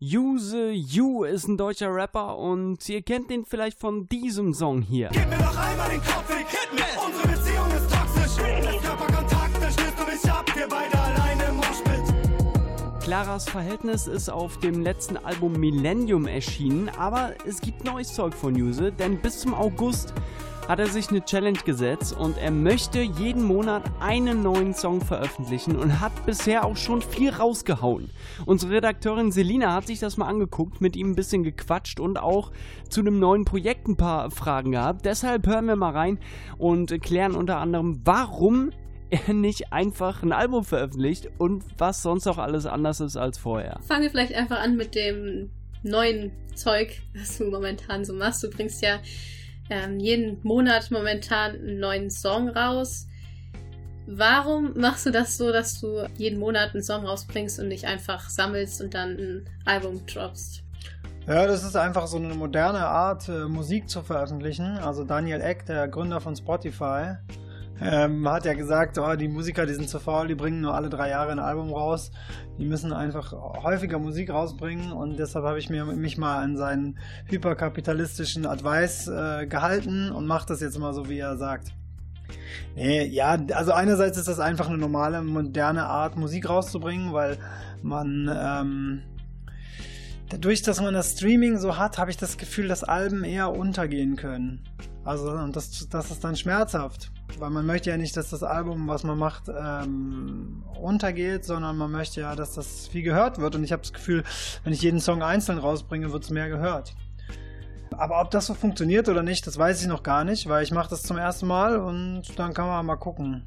Use You ist ein deutscher Rapper und ihr kennt ihn vielleicht von diesem Song hier. Gib mir noch einmal den Kopf, ich hit me. Unsere Beziehung ist toxisch. Das Körperkontakt, dann schließt du mich ab, wir beide alleine im Moshpit. Claras Verhältnis ist auf dem letzten Album Millennium erschienen, aber es gibt neues Zeug von Use, denn bis zum August hat er sich eine Challenge gesetzt und er möchte jeden Monat einen neuen Song veröffentlichen und hat bisher auch schon viel rausgehauen. Unsere Redakteurin Selina hat sich das mal angeguckt, mit ihm ein bisschen gequatscht und auch zu einem neuen Projekt ein paar Fragen gehabt. Deshalb hören wir mal rein und klären unter anderem, warum er nicht einfach ein Album veröffentlicht und was sonst auch alles anders ist als vorher. Fangen wir vielleicht einfach an mit dem neuen Zeug, was du momentan so machst. Du bringst ja ähm, jeden Monat momentan einen neuen Song raus. Warum machst du das so, dass du jeden Monat einen Song rausbringst und nicht einfach sammelst und dann ein Album droppst? Ja, das ist einfach so eine moderne Art, äh, Musik zu veröffentlichen. Also Daniel Eck, der Gründer von Spotify, ähm, hat ja gesagt, oh, die Musiker, die sind zu faul, die bringen nur alle drei Jahre ein Album raus. Die müssen einfach häufiger Musik rausbringen und deshalb habe ich mir, mich mal an seinen hyperkapitalistischen Advice äh, gehalten und mache das jetzt mal so, wie er sagt. Nee, ja, also einerseits ist das einfach eine normale, moderne Art, Musik rauszubringen, weil man ähm, dadurch, dass man das Streaming so hat, habe ich das Gefühl, dass Alben eher untergehen können. Also, und das, das ist dann schmerzhaft weil man möchte ja nicht, dass das Album, was man macht, ähm, untergeht, sondern man möchte ja, dass das viel gehört wird. Und ich habe das Gefühl, wenn ich jeden Song einzeln rausbringe, wird es mehr gehört. Aber ob das so funktioniert oder nicht, das weiß ich noch gar nicht, weil ich mache das zum ersten Mal und dann kann man mal gucken.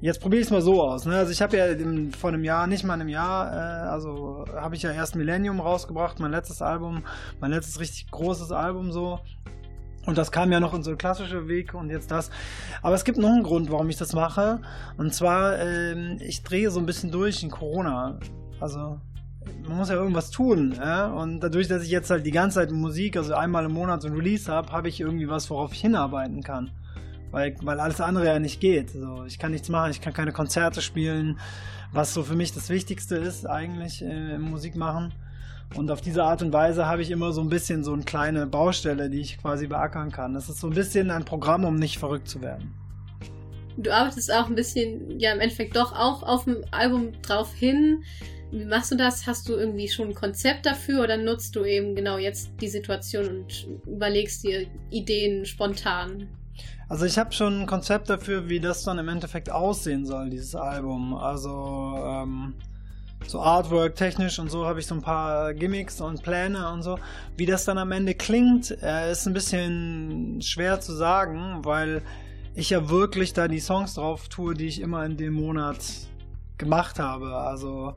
Jetzt probiere ich es mal so aus. Ne? Also ich habe ja im, vor einem Jahr, nicht mal einem Jahr, äh, also habe ich ja erst Millennium rausgebracht, mein letztes Album, mein letztes richtig großes Album so. Und das kam ja noch in so klassische Weg und jetzt das. Aber es gibt noch einen Grund, warum ich das mache. Und zwar, ähm, ich drehe so ein bisschen durch in Corona. Also, man muss ja irgendwas tun. Ja? Und dadurch, dass ich jetzt halt die ganze Zeit Musik, also einmal im Monat so ein Release habe, habe ich irgendwie was, worauf ich hinarbeiten kann. Weil, weil alles andere ja nicht geht. So, ich kann nichts machen, ich kann keine Konzerte spielen, was so für mich das Wichtigste ist eigentlich äh, im Musik machen. Und auf diese Art und Weise habe ich immer so ein bisschen so eine kleine Baustelle, die ich quasi beackern kann. Das ist so ein bisschen ein Programm, um nicht verrückt zu werden. Du arbeitest auch ein bisschen, ja, im Endeffekt doch auch auf dem Album drauf hin. Wie machst du das? Hast du irgendwie schon ein Konzept dafür oder nutzt du eben genau jetzt die Situation und überlegst dir Ideen spontan? Also ich habe schon ein Konzept dafür, wie das dann im Endeffekt aussehen soll, dieses Album. Also ähm, so Artwork technisch und so habe ich so ein paar Gimmicks und Pläne und so. Wie das dann am Ende klingt, äh, ist ein bisschen schwer zu sagen, weil ich ja wirklich da die Songs drauf tue, die ich immer in dem Monat gemacht habe. Also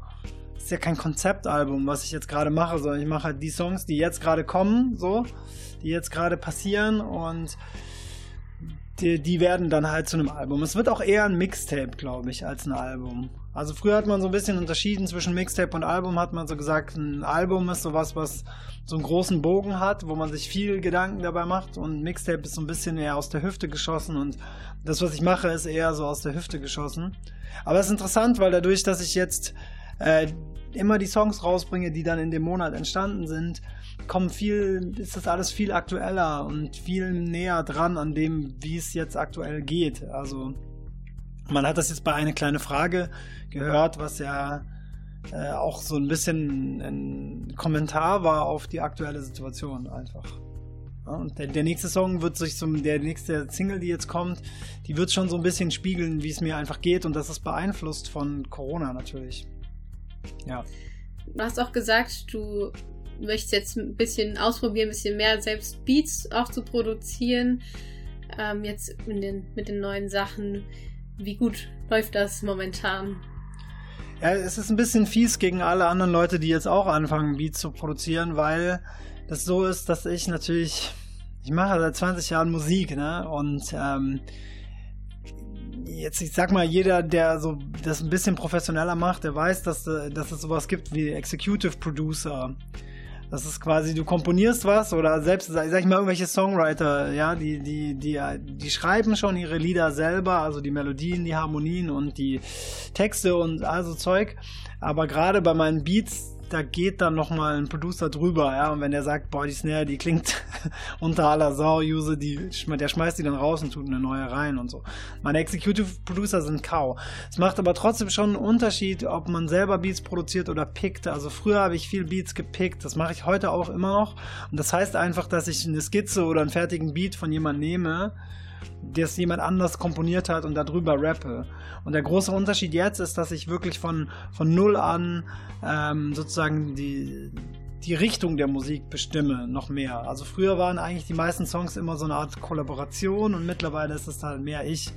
ist ja kein Konzeptalbum, was ich jetzt gerade mache, sondern ich mache halt die Songs, die jetzt gerade kommen, so, die jetzt gerade passieren und die, die werden dann halt zu einem Album. Es wird auch eher ein Mixtape, glaube ich, als ein Album. Also früher hat man so ein bisschen unterschieden zwischen Mixtape und Album, hat man so gesagt, ein Album ist sowas, was so einen großen Bogen hat, wo man sich viel Gedanken dabei macht und Mixtape ist so ein bisschen eher aus der Hüfte geschossen und das, was ich mache, ist eher so aus der Hüfte geschossen. Aber es ist interessant, weil dadurch, dass ich jetzt äh, immer die Songs rausbringe, die dann in dem Monat entstanden sind, kommen viel, ist das alles viel aktueller und viel näher dran an dem, wie es jetzt aktuell geht. Also man hat das jetzt bei einer kleinen Frage gehört, was ja äh, auch so ein bisschen ein Kommentar war auf die aktuelle Situation einfach. Ja, und der, der, nächste Song wird sich zum, der nächste Single, die jetzt kommt, die wird schon so ein bisschen spiegeln, wie es mir einfach geht und das ist beeinflusst von Corona natürlich. Ja. Du hast auch gesagt, du möchtest jetzt ein bisschen ausprobieren, ein bisschen mehr selbst Beats auch zu produzieren. Ähm, jetzt den, mit den neuen Sachen. Wie gut läuft das momentan? Ja, es ist ein bisschen fies gegen alle anderen Leute, die jetzt auch anfangen, Beats zu produzieren, weil das so ist, dass ich natürlich, ich mache seit 20 Jahren Musik, ne? Und ähm, jetzt, ich sag mal, jeder, der so das ein bisschen professioneller macht, der weiß, dass, dass es sowas gibt wie Executive Producer. Das ist quasi, du komponierst was oder selbst, sag ich mal, irgendwelche Songwriter, ja, die, die, die, die schreiben schon ihre Lieder selber, also die Melodien, die Harmonien und die Texte und also Zeug. Aber gerade bei meinen Beats da geht dann nochmal ein Producer drüber, ja, und wenn der sagt, boah, die Snare, die klingt unter aller Sau, Use, die, der schmeißt die dann raus und tut eine neue rein und so. Meine Executive Producer sind Kau. Es macht aber trotzdem schon einen Unterschied, ob man selber Beats produziert oder pickt. Also früher habe ich viel Beats gepickt, das mache ich heute auch immer noch. Und das heißt einfach, dass ich eine Skizze oder einen fertigen Beat von jemandem nehme, das jemand anders komponiert hat und darüber rappe. Und der große Unterschied jetzt ist, dass ich wirklich von, von null an ähm, sozusagen die, die Richtung der Musik bestimme, noch mehr. Also früher waren eigentlich die meisten Songs immer so eine Art Kollaboration und mittlerweile ist es halt mehr ich.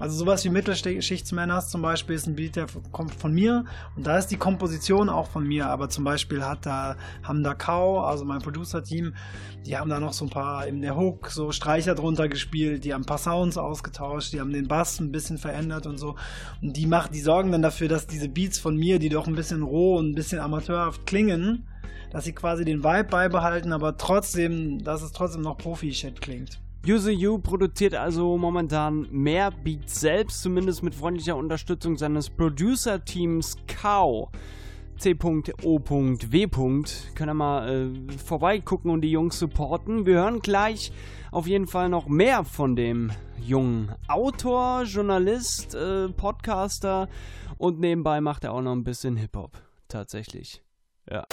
Also sowas wie Mittelschichtsmänners zum Beispiel ist ein Beat, der kommt von mir. Und da ist die Komposition auch von mir, aber zum Beispiel hat da, haben da Kau, also mein Producer-Team, die haben da noch so ein paar in der Hook so Streicher drunter gespielt, die haben ein paar Sounds ausgetauscht, die haben den Bass ein bisschen verändert und so. Und die machen, die sorgen dann dafür, dass diese Beats von mir, die doch ein bisschen roh und ein bisschen amateurhaft klingen, dass sie quasi den Vibe beibehalten, aber trotzdem, dass es trotzdem noch Profi-Shit klingt. Use You produziert also momentan mehr Beats selbst, zumindest mit freundlicher Unterstützung seines Producer-Teams Cow. C.O.W. Können wir mal äh, vorbeigucken und die Jungs supporten. Wir hören gleich auf jeden Fall noch mehr von dem jungen Autor, Journalist, äh, Podcaster und nebenbei macht er auch noch ein bisschen Hip-Hop. Tatsächlich. Ja.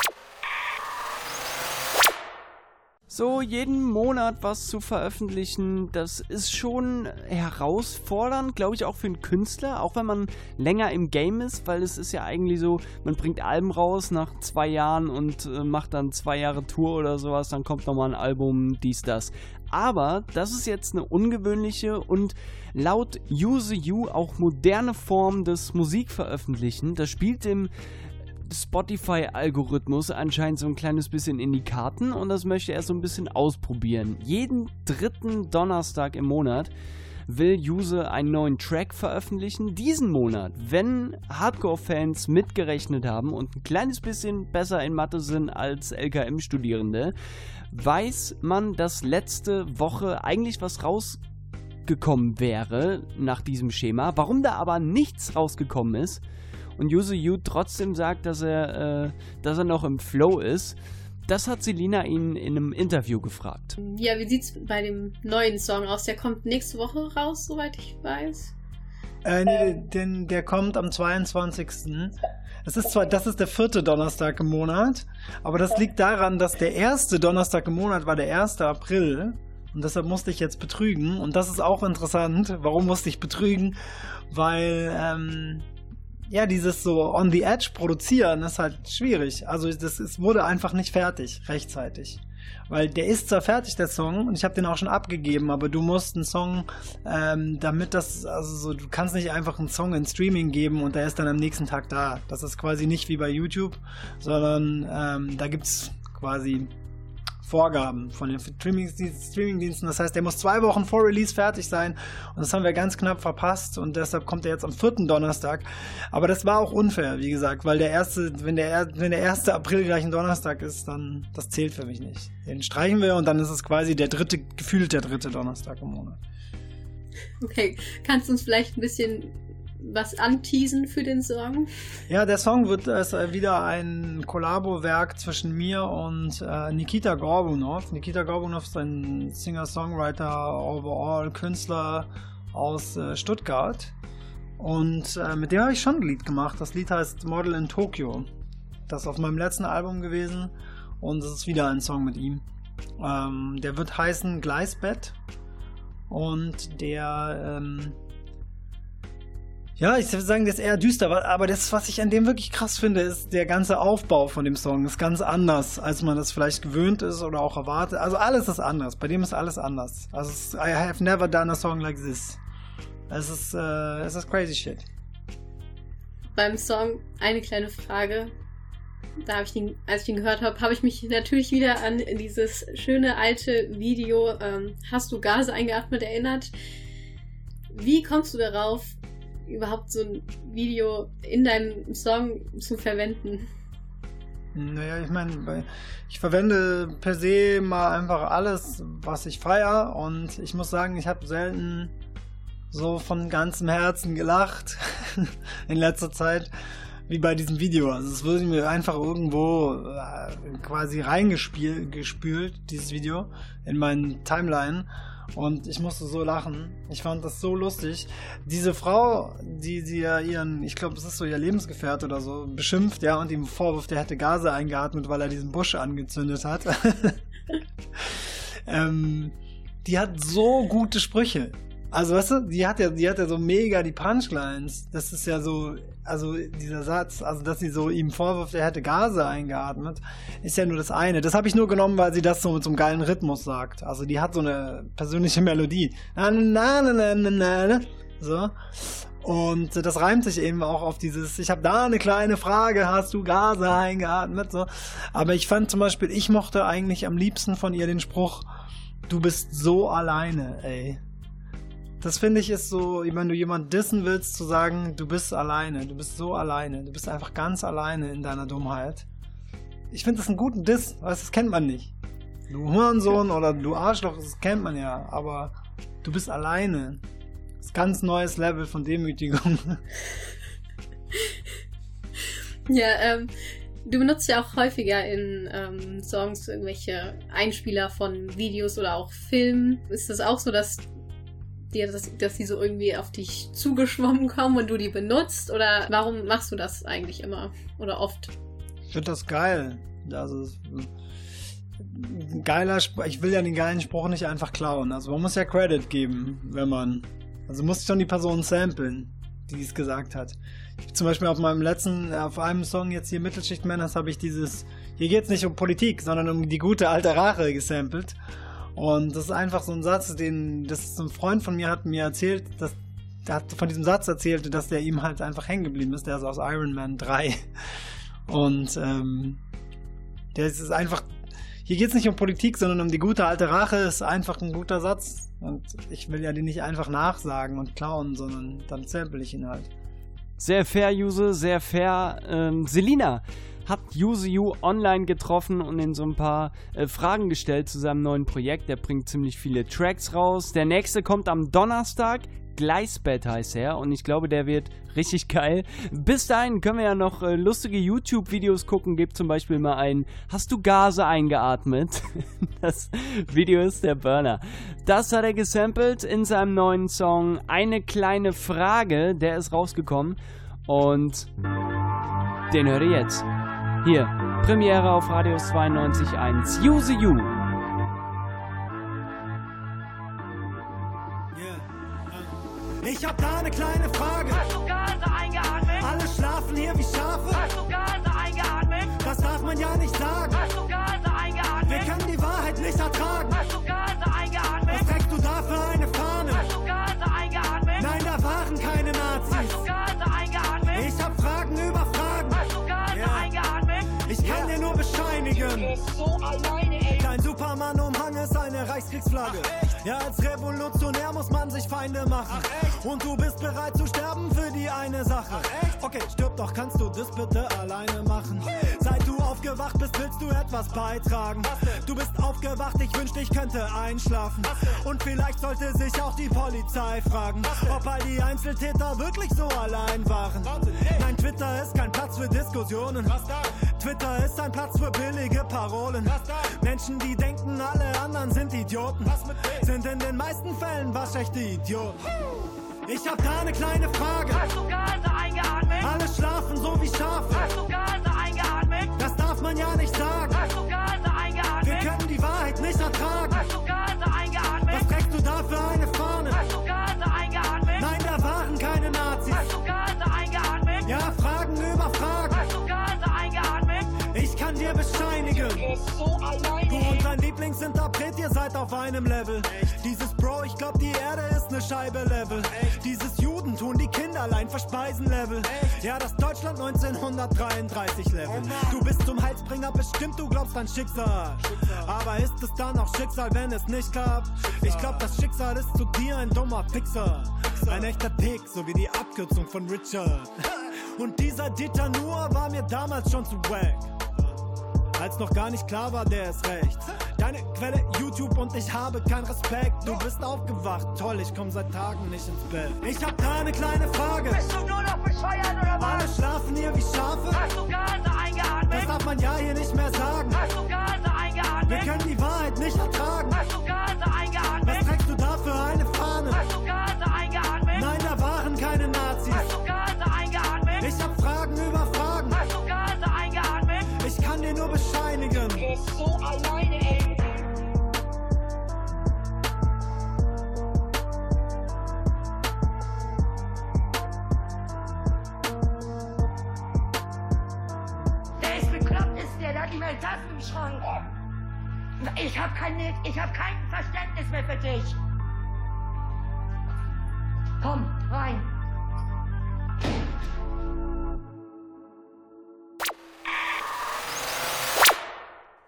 So jeden Monat was zu veröffentlichen, das ist schon herausfordernd, glaube ich, auch für einen Künstler, auch wenn man länger im Game ist, weil es ist ja eigentlich so, man bringt Alben raus nach zwei Jahren und äh, macht dann zwei Jahre Tour oder sowas, dann kommt nochmal ein Album, dies, das. Aber das ist jetzt eine ungewöhnliche und laut Use You auch moderne Form des Musikveröffentlichen. Das spielt im Spotify-Algorithmus anscheinend so ein kleines bisschen in die Karten und das möchte er so ein bisschen ausprobieren. Jeden dritten Donnerstag im Monat will Use einen neuen Track veröffentlichen. Diesen Monat, wenn Hardcore-Fans mitgerechnet haben und ein kleines bisschen besser in Mathe sind als LKM-Studierende, weiß man, dass letzte Woche eigentlich was rausgekommen wäre nach diesem Schema. Warum da aber nichts rausgekommen ist, und Yuzu Yu trotzdem sagt, dass er, äh, dass er noch im Flow ist. Das hat Selina ihn in einem Interview gefragt. Ja, wie sieht's bei dem neuen Song aus? Der kommt nächste Woche raus, soweit ich weiß. Äh, nee, denn der kommt am 22. Das ist zwar, das ist der vierte Donnerstag im Monat, aber das liegt daran, dass der erste Donnerstag im Monat war der 1. April. Und deshalb musste ich jetzt betrügen. Und das ist auch interessant. Warum musste ich betrügen? Weil ähm, ja, dieses so on the edge produzieren ist halt schwierig. Also das es wurde einfach nicht fertig rechtzeitig. Weil der ist zwar fertig, der Song, und ich habe den auch schon abgegeben, aber du musst einen Song, ähm, damit das, also so, du kannst nicht einfach einen Song in Streaming geben und der ist dann am nächsten Tag da. Das ist quasi nicht wie bei YouTube, sondern ähm, da gibt's quasi Vorgaben von den Streamingdiensten. Das heißt, der muss zwei Wochen vor Release fertig sein und das haben wir ganz knapp verpasst und deshalb kommt er jetzt am vierten Donnerstag. Aber das war auch unfair, wie gesagt, weil der erste, wenn der, wenn der erste April gleich ein Donnerstag ist, dann das zählt für mich nicht. Den streichen wir und dann ist es quasi der dritte, gefühlt der dritte Donnerstag im Monat. Okay, kannst du uns vielleicht ein bisschen was anteasen für den Song? Ja, der Song wird ist äh, wieder ein Kollabo-Werk zwischen mir und äh, Nikita Gorbunov. Nikita Gorbunov ist ein Singer-Songwriter, overall Künstler aus äh, Stuttgart. Und äh, mit dem habe ich schon ein Lied gemacht. Das Lied heißt Model in Tokyo. Das ist auf meinem letzten Album gewesen und es ist wieder ein Song mit ihm. Ähm, der wird heißen Gleisbett und der ähm, ja, ich würde sagen, der ist eher düster, aber das, was ich an dem wirklich krass finde, ist der ganze Aufbau von dem Song ist ganz anders, als man das vielleicht gewöhnt ist oder auch erwartet. Also alles ist anders. Bei dem ist alles anders. Also I have never done a song like this. Es ist, äh, ist crazy shit. Beim Song eine kleine Frage. Da habe ich ihn, als ich ihn gehört habe, habe ich mich natürlich wieder an dieses schöne alte Video ähm, Hast du Gase eingeatmet erinnert. Wie kommst du darauf, überhaupt so ein Video in deinem Song zu verwenden? Naja, ich meine, ich verwende per se mal einfach alles, was ich feiere und ich muss sagen, ich habe selten so von ganzem Herzen gelacht in letzter Zeit. wie bei diesem Video. Also es wurde mir einfach irgendwo äh, quasi reingespült, dieses Video, in meinen Timeline. Und ich musste so lachen. Ich fand das so lustig. Diese Frau, die sie ja ihren, ich glaube, es ist so ihr Lebensgefährt oder so, beschimpft, ja, und ihm vorwirft, er hätte Gase eingeatmet, weil er diesen Busch angezündet hat. ähm, die hat so gute Sprüche. Also weißt du, die hat ja, die hat ja so mega die Punchlines. Das ist ja so, also dieser Satz, also dass sie so ihm vorwirft, er hätte Gase eingeatmet, ist ja nur das eine. Das habe ich nur genommen, weil sie das so mit so einem geilen Rhythmus sagt. Also die hat so eine persönliche Melodie. Na, na, na, na, na, na. So. Und das reimt sich eben auch auf dieses, ich habe da eine kleine Frage, hast du Gase eingeatmet? So. Aber ich fand zum Beispiel, ich mochte eigentlich am liebsten von ihr den Spruch, du bist so alleine, ey. Das finde ich ist so, wenn du jemand dissen willst, zu sagen, du bist alleine, du bist so alleine, du bist einfach ganz alleine in deiner Dummheit. Ich finde das einen guten Diss, weißt das kennt man nicht. Du Hurensohn oder du Arschloch, das kennt man ja, aber du bist alleine. Das ist ein ganz neues Level von Demütigung. Ja, ähm, du benutzt ja auch häufiger in ähm, Songs irgendwelche Einspieler von Videos oder auch Filmen. Ist das auch so, dass dir, dass, dass die so irgendwie auf dich zugeschwommen kommen und du die benutzt? Oder warum machst du das eigentlich immer oder oft? Ich finde das geil. Also, geiler Spruch. Ich will ja den geilen Spruch nicht einfach klauen. Also man muss ja Credit geben, wenn man. Also muss schon die Person samplen, die es gesagt hat. Ich, zum Beispiel auf meinem letzten, auf einem Song jetzt hier Mittelschicht Männers habe ich dieses, hier geht es nicht um Politik, sondern um die gute alte Rache gesampelt. Und das ist einfach so ein Satz, den, das ein Freund von mir hat mir erzählt, dass der hat von diesem Satz erzählt, dass der ihm halt einfach hängen geblieben ist. Der ist aus Iron Man 3. Und ähm, der ist einfach. Hier geht es nicht um Politik, sondern um die gute alte Rache. Ist einfach ein guter Satz. Und ich will ja den nicht einfach nachsagen und klauen, sondern dann sample ich ihn halt. Sehr fair, Juse, sehr fair. Ähm, Selina, hat Yuzu online getroffen und in so ein paar äh, Fragen gestellt zu seinem neuen Projekt. Der bringt ziemlich viele Tracks raus. Der nächste kommt am Donnerstag. Gleisbett heißt er und ich glaube, der wird richtig geil. Bis dahin können wir ja noch äh, lustige YouTube-Videos gucken. Gebt zum Beispiel mal ein, hast du Gase eingeatmet? das Video ist der Burner. Das hat er gesampelt in seinem neuen Song Eine kleine Frage. Der ist rausgekommen und den hört ihr jetzt. Hier, Premiere auf Radius 92.1. Use You. Ich hab da eine kleine Frage. Hast du Gase eingeatmet? Alle schlafen hier wie Schafe. Hast du Gase eingeatmet? Das darf man ja nicht sagen. Hast du Gase eingeatmet? Wir können die Wahrheit nicht ertragen. Hast du Gase eingeatmet? Was trägst du da für eine Fahne? Hast du Gase eingeatmet? Nein, da waren keine Hast du Nazis. Gase eingeatmet? Ich hab Fragen über Fragen. Hast du Gase Ja. eingeatmet? Ich kann dir nur bescheinigen. Bist so alleine, ey. Dein Superman-Umhang ist eine Reichskriegsflagge. Ja, als Revolutionär muss man sich Feinde machen. Und du bist bereit zu sterben für die eine Sache. Okay, stirb doch, kannst du das bitte alleine machen? Seit du aufgewacht bist, willst du etwas beitragen. Du bist aufgewacht, ich wünschte, ich könnte einschlafen. Und vielleicht sollte sich auch die Polizei fragen, ob all die Einzeltäter wirklich so allein waren. Nein, Twitter ist kein Platz für Diskussionen. Twitter ist ein Platz für billige Parolen. Menschen, die denken, alle anderen sind Idioten, sind in den meisten Fällen waschechte Idioten. Ich hab da eine kleine Frage. Hast du Gase eingeatmet? Alle schlafen so wie Schafe. Hast du Gase eingeatmet? Das darf man ja nicht sagen. Lieblingsinterpret, ihr seid auf einem Level. Dieses Bro, ich glaub, die Erde ist ne Scheibe Level. Dieses Judentum, die Kinderlein verspeisen Level. Ja, das Deutschland 1933 Level. Du bist zum Heilsbringer bestimmt, du glaubst an Schicksal. Aber ist es dann auch Schicksal, wenn es nicht klappt? Ich glaub, das Schicksal ist zu dir ein dummer Fixer. Ein echter Pick, so wie die Abkürzung von Richard. Und dieser Dieter Nuhr war mir damals schon zu wack. Als noch gar nicht klar war, der ist recht. Deine Quelle YouTube und ich habe keinen Respekt. Du bist aufgewacht, toll, ich komm seit Tagen nicht ins Bett. Ich hab da eine kleine Frage. Bist du nur noch bescheuert oder Alle was? schlafen hier wie Schafe. Hast du Gase Das eingeatmet? darf man ja hier nicht mehr sagen. Hast du Gase Wir eingeatmet? können die Wahrheit nicht ertragen. Ich hab keine, ich hab kein Verständnis mehr für dich. Komm, rein.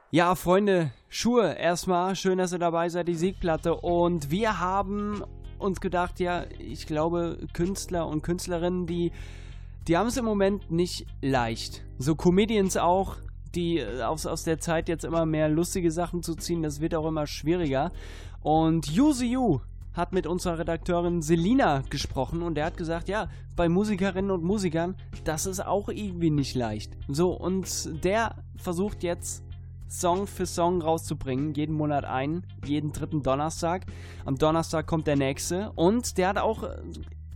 Ja, Freunde, Schuhe, erstmal schön, dass ihr dabei seid, die Siegplatte. Und wir haben uns gedacht, ja, ich glaube, Künstler und Künstlerinnen, die, die haben es im Moment nicht leicht. So Comedians auch, die äh, aus, aus der Zeit jetzt immer mehr lustige Sachen zu ziehen, das wird auch immer schwieriger. Und You hat mit unserer Redakteurin Selina gesprochen und der hat gesagt, ja, bei Musikerinnen und Musikern, das ist auch irgendwie nicht leicht. So, und der versucht jetzt Song für Song rauszubringen, jeden Monat einen, jeden dritten Donnerstag. Am Donnerstag kommt der nächste und der hat auch äh,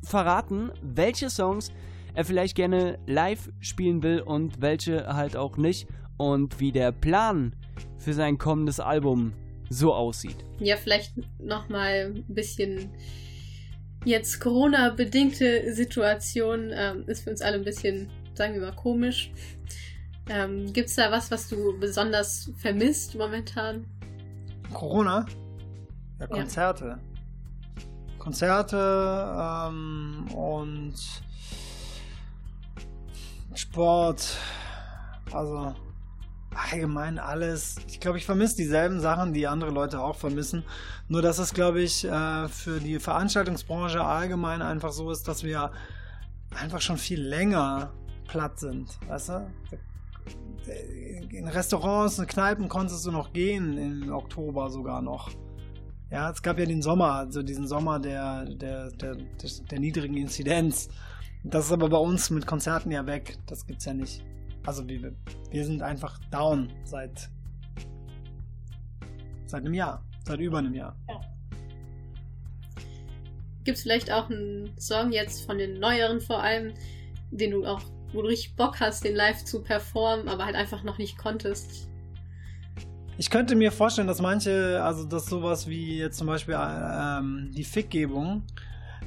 verraten, welche Songs er vielleicht gerne live spielen will und welche halt auch nicht und wie der Plan für sein kommendes Album so aussieht. Ja, vielleicht nochmal ein bisschen jetzt Corona-bedingte Situation ähm, ist für uns alle ein bisschen, sagen wir mal, komisch. Ähm, Gibt es da was, was du besonders vermisst momentan? Corona? Ja, Konzerte. Konzerte ähm, und Sport. Also allgemein alles. Ich glaube, ich vermisse dieselben Sachen, die andere Leute auch vermissen. Nur dass es, glaube ich, äh, für die Veranstaltungsbranche allgemein einfach so ist, dass wir einfach schon viel länger platt sind. Weißt du? In Restaurants, in Kneipen konntest du noch gehen im Oktober sogar noch. Ja, es gab ja den Sommer, also diesen Sommer der, der, der, der, der niedrigen Inzidenz. Das ist aber bei uns mit Konzerten ja weg. Das gibt's ja nicht. Also wir, wir sind einfach down seit seit einem Jahr, seit über einem Jahr. Gibt es vielleicht auch einen Song jetzt von den neueren vor allem, den du auch, wo du richtig Bock hast, den live zu performen, aber halt einfach noch nicht konntest? Ich könnte mir vorstellen, dass manche, also dass sowas wie jetzt zum Beispiel ähm, die Fickgebung,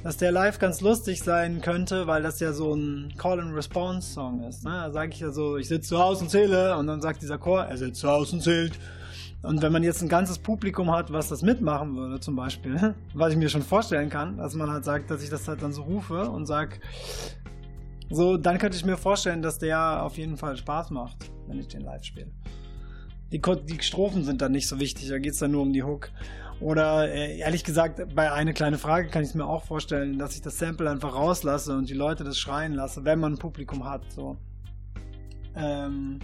dass der live ganz lustig sein könnte, weil das ja so ein Call-and-Response-Song ist. Ne? Da sage ich ja so, ich sitze zu Hause und zähle und dann sagt dieser Chor, er sitzt zu Hause und zählt. Und wenn man jetzt ein ganzes Publikum hat, was das mitmachen würde, zum Beispiel, was ich mir schon vorstellen kann, dass man halt sagt, dass ich das halt dann so rufe und sag, so, dann könnte ich mir vorstellen, dass der auf jeden Fall Spaß macht, wenn ich den live spiele. Die, die Strophen sind dann nicht so wichtig, da geht es dann nur um die Hook. Oder äh, ehrlich gesagt, bei eine kleine Frage kann ich es mir auch vorstellen, dass ich das Sample einfach rauslasse und die Leute das schreien lasse, wenn man ein Publikum hat. So. Ähm,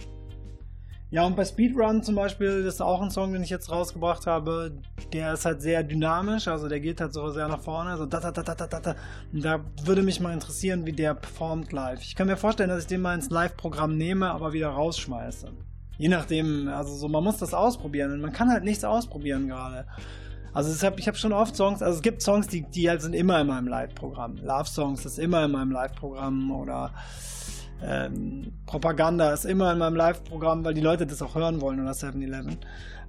ja, und bei Speedrun zum Beispiel, das ist auch ein Song, den ich jetzt rausgebracht habe, der ist halt sehr dynamisch, also der geht halt so sehr nach vorne, so da da da da da da. Und da würde mich mal interessieren, wie der performt live. Ich kann mir vorstellen, dass ich den mal ins Live-Programm nehme, aber wieder rausschmeiße. Je nachdem, also so, man muss das ausprobieren und man kann halt nichts ausprobieren gerade. Also es hab, ich habe schon oft Songs, also es gibt Songs, die, die halt sind immer in meinem Live-Programm. Love Songs ist immer in meinem Live-Programm oder ähm, Propaganda ist immer in meinem Live-Programm, weil die Leute das auch hören wollen oder 7-Eleven.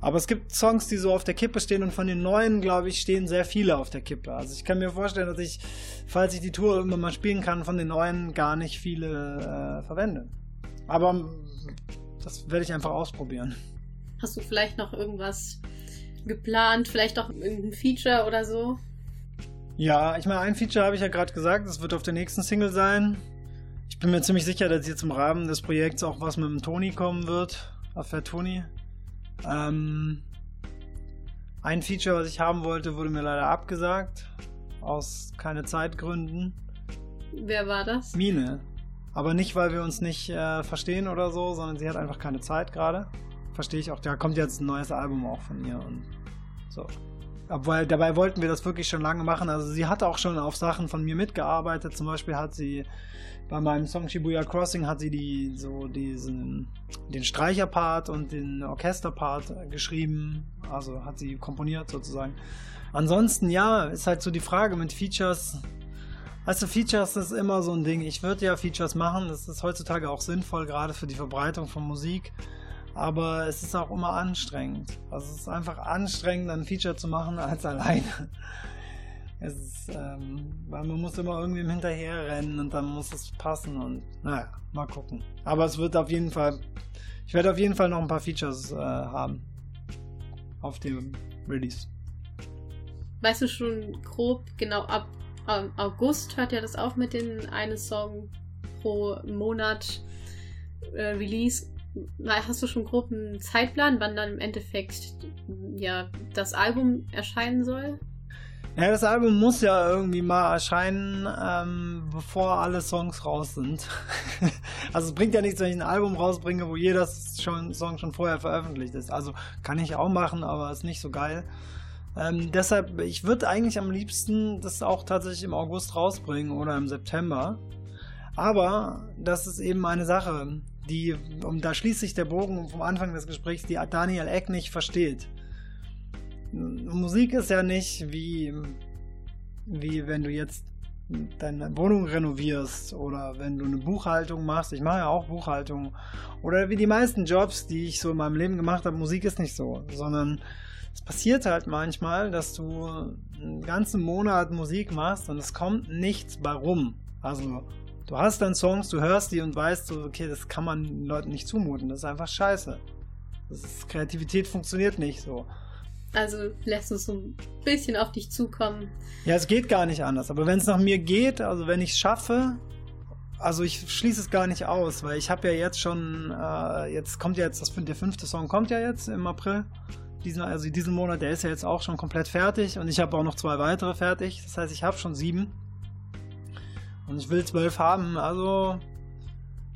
Aber es gibt Songs, die so auf der Kippe stehen und von den neuen, glaube ich, stehen sehr viele auf der Kippe. Also ich kann mir vorstellen, dass ich, falls ich die Tour irgendwann mal spielen kann, von den neuen gar nicht viele äh, verwende. Aber das werde ich einfach ausprobieren. Hast du vielleicht noch irgendwas geplant? Vielleicht auch irgendein Feature oder so? Ja, ich meine, ein Feature habe ich ja gerade gesagt, das wird auf der nächsten Single sein. Ich bin mir ziemlich sicher, dass jetzt im Rahmen des Projekts auch was mit dem Toni kommen wird. Affair Toni. Ähm, ein Feature, was ich haben wollte, wurde mir leider abgesagt. Aus keine Zeitgründen. Wer war das? Mine. Aber nicht, weil wir uns nicht äh, verstehen oder so, sondern sie hat einfach keine Zeit gerade. Verstehe ich auch. Da kommt jetzt ein neues Album auch von ihr und so. obwohl dabei wollten wir das wirklich schon lange machen. Also sie hat auch schon auf Sachen von mir mitgearbeitet. Zum Beispiel hat sie bei meinem Song Shibuya Crossing hat sie die so diesen den Streicherpart und den Orchesterpart geschrieben. Also hat sie komponiert sozusagen. Ansonsten ja, ist halt so die Frage mit Features. Also Features ist immer so ein Ding. Ich würde ja Features machen. Das ist heutzutage auch sinnvoll, gerade für die Verbreitung von Musik aber es ist auch immer anstrengend. Also es ist einfach anstrengend, ein Feature zu machen als alleine. Es ist, ähm, weil man muss immer irgendwie hinterher rennen und dann muss es passen und naja, mal gucken. Aber es wird auf jeden Fall, ich werde auf jeden Fall noch ein paar Features äh, haben auf dem Release. Weißt du schon grob, genau ab ähm, August hört ja das auf mit den einen Song pro Monat äh, Release hast du schon einen Zeitplan, wann dann im Endeffekt ja das Album erscheinen soll? Ja, das Album muss ja irgendwie mal erscheinen, ähm, bevor alle Songs raus sind. also es bringt ja nichts, wenn ich ein Album rausbringe, wo jeder schon, Song schon vorher veröffentlicht ist. Also kann ich auch machen, aber ist nicht so geil. Ähm, deshalb, ich würde eigentlich am liebsten das auch tatsächlich im August rausbringen oder im September. Aber das ist eben eine Sache die, und da schließt sich der Bogen vom Anfang des Gesprächs, die Daniel Eck nicht versteht. Musik ist ja nicht wie, wie wenn du jetzt deine Wohnung renovierst oder wenn du eine Buchhaltung machst. Ich mache ja auch Buchhaltung. Oder wie die meisten Jobs, die ich so in meinem Leben gemacht habe, Musik ist nicht so, sondern es passiert halt manchmal, dass du einen ganzen Monat Musik machst und es kommt nichts bei rum. Also Du hast dann Songs, du hörst die und weißt so, okay, das kann man Leuten nicht zumuten. Das ist einfach scheiße. Das ist, Kreativität funktioniert nicht so. Also lässt uns so ein bisschen auf dich zukommen. Ja, es geht gar nicht anders. Aber wenn es nach mir geht, also wenn ich es schaffe, also ich schließe es gar nicht aus, weil ich habe ja jetzt schon, äh, jetzt kommt ja jetzt, das, der fünfte Song kommt ja jetzt im April. Diesen, also diesen Monat, der ist ja jetzt auch schon komplett fertig und ich habe auch noch zwei weitere fertig. Das heißt, ich habe schon sieben. Und ich will zwölf haben, also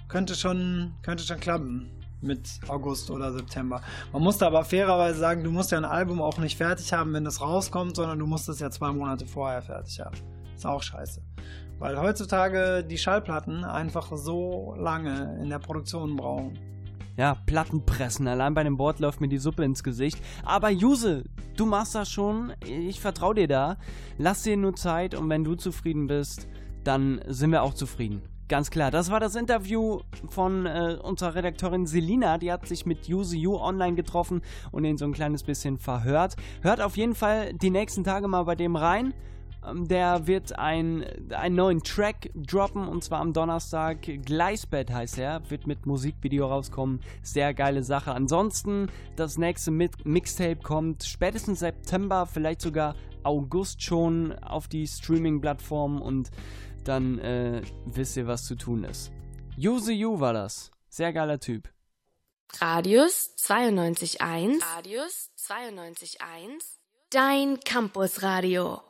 könnte schon, könnte schon klappen mit August oder September. Man muss da aber fairerweise sagen, du musst ja ein Album auch nicht fertig haben, wenn es rauskommt, sondern du musst es ja zwei Monate vorher fertig haben. Ist auch scheiße. Weil heutzutage die Schallplatten einfach so lange in der Produktion brauchen. Ja, Plattenpressen. Allein bei dem Board läuft mir die Suppe ins Gesicht. Aber Juse, du machst das schon. Ich vertraue dir da. Lass dir nur Zeit und wenn du zufrieden bist, dann sind wir auch zufrieden. Ganz klar, das war das Interview von äh, unserer Redakteurin Selina. Die hat sich mit Use You online getroffen und ihn so ein kleines bisschen verhört. Hört auf jeden Fall die nächsten Tage mal bei dem rein. Ähm, der wird ein, einen neuen Track droppen und zwar am Donnerstag. Gleisbett heißt er, wird mit Musikvideo rauskommen. Sehr geile Sache. Ansonsten, das nächste Mixtape kommt spätestens September, vielleicht sogar August schon auf die Streaming-Plattformen und dann äh, wisst ihr, was zu tun ist. Use You war das. Sehr geiler Typ. Radius 92.1 Radius 92.1 Dein Campusradio